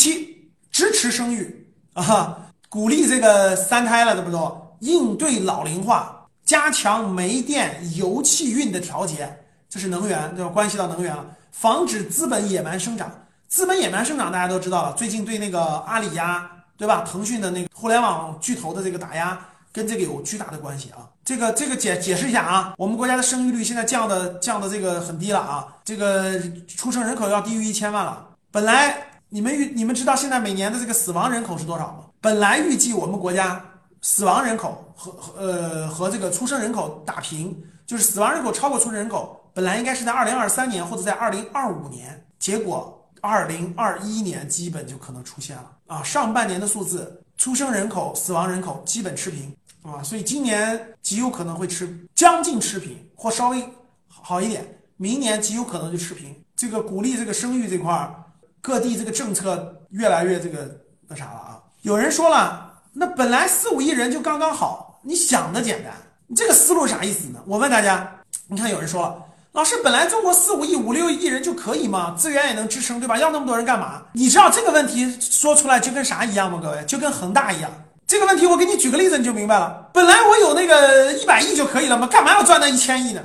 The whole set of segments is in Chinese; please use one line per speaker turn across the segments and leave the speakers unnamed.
七，支持生育啊，鼓励这个三胎了，对不对？应对老龄化，加强煤电油气运的调节，这是能源，对吧？关系到能源了，防止资本野蛮生长。资本野蛮生长，大家都知道了。最近对那个阿里呀，对吧？腾讯的那个互联网巨头的这个打压，跟这个有巨大的关系啊。这个这个解解释一下啊，我们国家的生育率现在降的降的这个很低了啊，这个出生人口要低于一千万了。本来你们预你们知道现在每年的这个死亡人口是多少吗？本来预计我们国家死亡人口和和呃和这个出生人口打平，就是死亡人口超过出生人口，本来应该是在二零二三年或者在二零二五年，结果。二零二一年基本就可能出现了啊，上半年的数字，出生人口、死亡人口基本持平啊，所以今年极有可能会持将近持平或稍微好一点，明年极有可能就持平。这个鼓励这个生育这块儿，各地这个政策越来越这个那啥了啊。有人说了，那本来四五亿人就刚刚好，你想的简单，你这个思路啥意思呢？我问大家，你看有人说了。老师，本来中国四五亿、五六亿人就可以吗？资源也能支撑，对吧？要那么多人干嘛？你知道这个问题说出来就跟啥一样吗？各位，就跟恒大一样。这个问题我给你举个例子，你就明白了。本来我有那个一百亿就可以了吗？干嘛要赚那一千亿呢？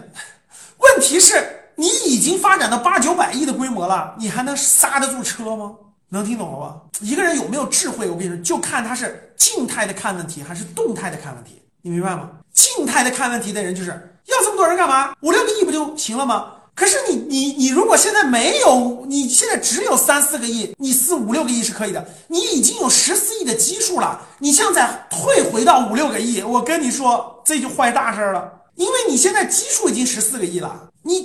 问题是，你已经发展到八九百亿的规模了，你还能刹得住车吗？能听懂了吧？一个人有没有智慧，我跟你说，就看他是静态的看问题还是动态的看问题，你明白吗？静态的看问题的人就是。要这么多人干嘛？五六个亿不就行了吗？可是你你你如果现在没有，你现在只有三四个亿，你四五六个亿是可以的。你已经有十四亿的基数了，你现在退回到五六个亿，我跟你说这就坏大事了。因为你现在基数已经十四个亿了，你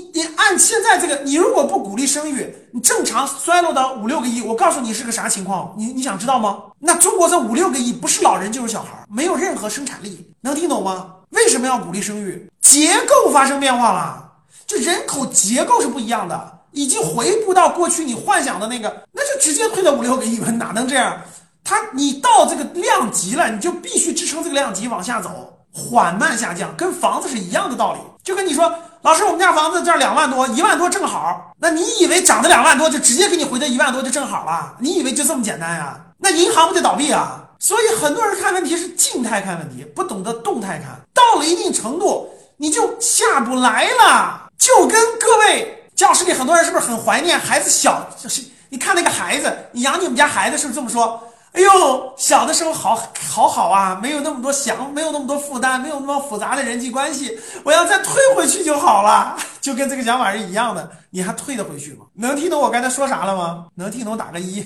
现在这个，你如果不鼓励生育，你正常衰落到五六个亿，我告诉你是个啥情况？你你想知道吗？那中国这五六个亿不是老人就是小孩，没有任何生产力，能听懂吗？为什么要鼓励生育？结构发生变化了，这人口结构是不一样的，已经回不到过去你幻想的那个，那就直接退到五六个亿吧，哪能这样？它你到这个量级了，你就必须支撑这个量级往下走，缓慢下降，跟房子是一样的道理。就跟你说，老师，我们家房子这儿两万多，一万多正好，那你以为涨的两万多就直接给你回的一万多就正好了？你以为就这么简单呀？那银行不得倒闭啊？所以很多人看问题是静态看问题，不懂得动态看，到了一定程度你就下不来了。就跟各位教室里很多人是不是很怀念孩子小？就是你看那个孩子，你养你们家孩子是不是这么说？哎呦，小的时候好好好啊，没有那么多想，没有那么多负担，没有那么复杂的人际关系，我要再退回去就好了，就跟这个想法是一样的。你还退得回去吗？能听懂我刚才说啥了吗？能听懂打个一，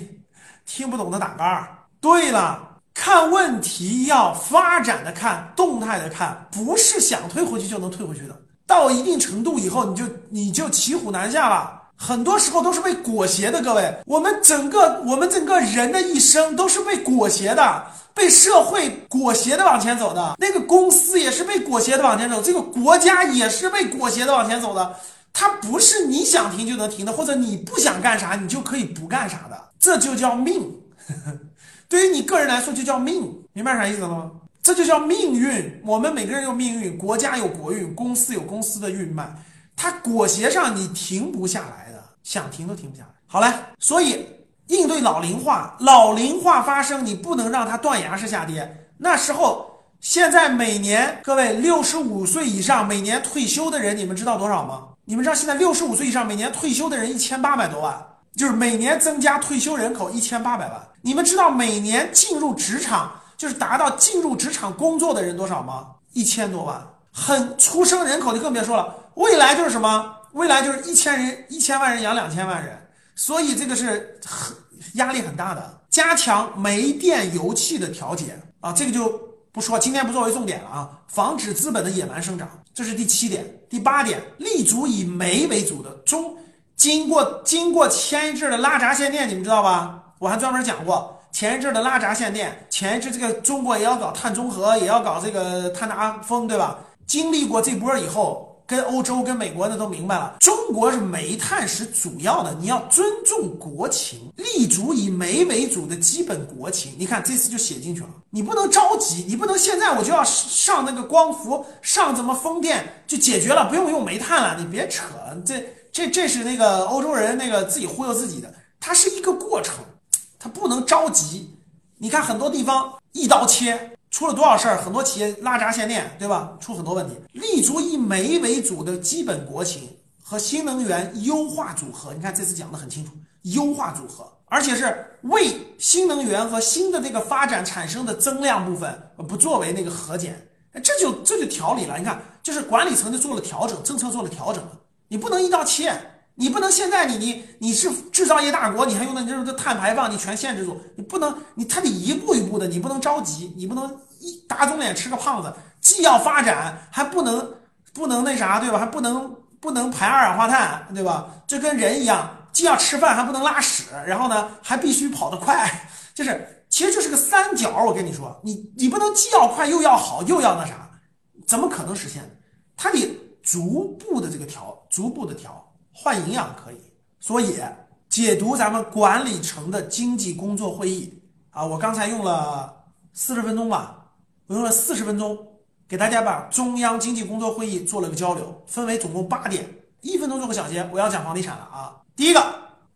听不懂的打个二。对了。看问题要发展的看，动态的看，不是想退回去就能退回去的。到一定程度以后，你就你就骑虎难下了。很多时候都是被裹挟的，各位，我们整个我们整个人的一生都是被裹挟的，被社会裹挟的往前走的。那个公司也是被裹挟的往前走，这个国家也是被裹挟的往前走的。它不是你想停就能停的，或者你不想干啥你就可以不干啥的，这就叫命。对于你个人来说，就叫命，明白啥意思了吗？这就叫命运。我们每个人有命运，国家有国运，公司有公司的运脉，它裹挟上你停不下来的，想停都停不下来。好嘞，所以应对老龄化，老龄化发生，你不能让它断崖式下跌。那时候，现在每年各位六十五岁以上每年退休的人，你们知道多少吗？你们知道现在六十五岁以上每年退休的人一千八百多万。就是每年增加退休人口一千八百万，你们知道每年进入职场就是达到进入职场工作的人多少吗？一千多万，很出生人口就更别说了。未来就是什么？未来就是一千人一千万人养两千万人，所以这个是很压力很大的。加强煤电油气的调节啊，这个就不说，今天不作为重点了啊。防止资本的野蛮生长，这是第七点。第八点，立足以煤为主的中。经过经过前一阵的拉闸限电，你们知道吧？我还专门讲过前一阵的拉闸限电，前一阵这个中国也要搞碳中和，也要搞这个碳达峰，对吧？经历过这波以后，跟欧洲、跟美国的都明白了，中国是煤炭是主要的，你要尊重国情，立足以煤为主的基本国情。你看这次就写进去了，你不能着急，你不能现在我就要上那个光伏，上怎么风电就解决了，不用用煤炭了，你别扯这。这这是那个欧洲人那个自己忽悠自己的，它是一个过程，它不能着急。你看很多地方一刀切，出了多少事儿，很多企业拉闸限电，对吧？出很多问题。立足以煤为主的基本国情和新能源优化组合，你看这次讲的很清楚，优化组合，而且是为新能源和新的这个发展产生的增量部分不作为那个核减，这就这就调理了。你看，就是管理层就做了调整，政策做了调整。你不能一刀切，你不能现在你你你是制造业大国，你还用的这种碳排放你全限制住，你不能你他得一步一步的，你不能着急，你不能一打肿脸吃个胖子，既要发展还不能不能那啥对吧？还不能不能排二氧化碳对吧？这跟人一样，既要吃饭还不能拉屎，然后呢还必须跑得快，就是其实就是个三角。我跟你说，你你不能既要快又要好又要那啥，怎么可能实现？他得。逐步的这个调，逐步的调，换营养可以。所以解读咱们管理层的经济工作会议啊，我刚才用了四十分钟吧，我用了四十分钟给大家把中央经济工作会议做了个交流，分为总共八点，一分钟做个小结。我要讲房地产了啊，第一个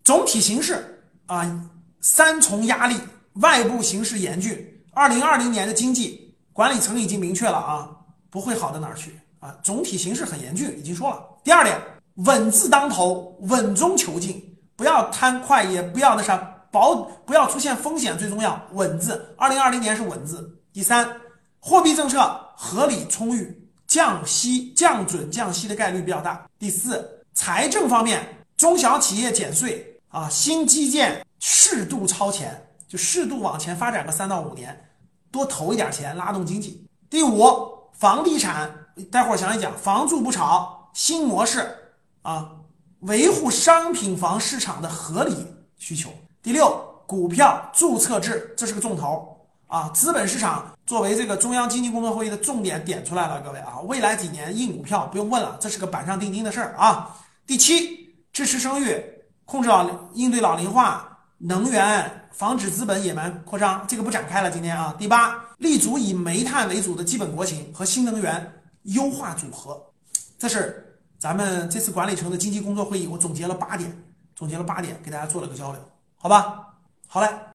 总体形势啊，三重压力，外部形势严峻，二零二零年的经济管理层已经明确了啊，不会好到哪儿去。啊，总体形势很严峻，已经说了。第二点，稳字当头，稳中求进，不要贪快，也不要那啥，保不要出现风险，最重要。稳字，二零二零年是稳字。第三，货币政策合理充裕，降息降准降息的概率比较大。第四，财政方面，中小企业减税啊，新基建适度超前，就适度往前发展个三到五年，多投一点钱，拉动经济。第五，房地产。待会儿详细讲，房住不炒新模式啊，维护商品房市场的合理需求。第六，股票注册制，这是个重头啊。资本市场作为这个中央经济工作会议的重点点出来了，各位啊，未来几年印股票不用问了，这是个板上钉钉的事儿啊。第七，支持生育，控制老应对老龄化，能源，防止资本野蛮扩张，这个不展开了。今天啊，第八，立足以煤炭为主的基本国情和新能源。优化组合，这是咱们这次管理层的经济工作会议，我总结了八点，总结了八点，给大家做了个交流，好吧？好嘞。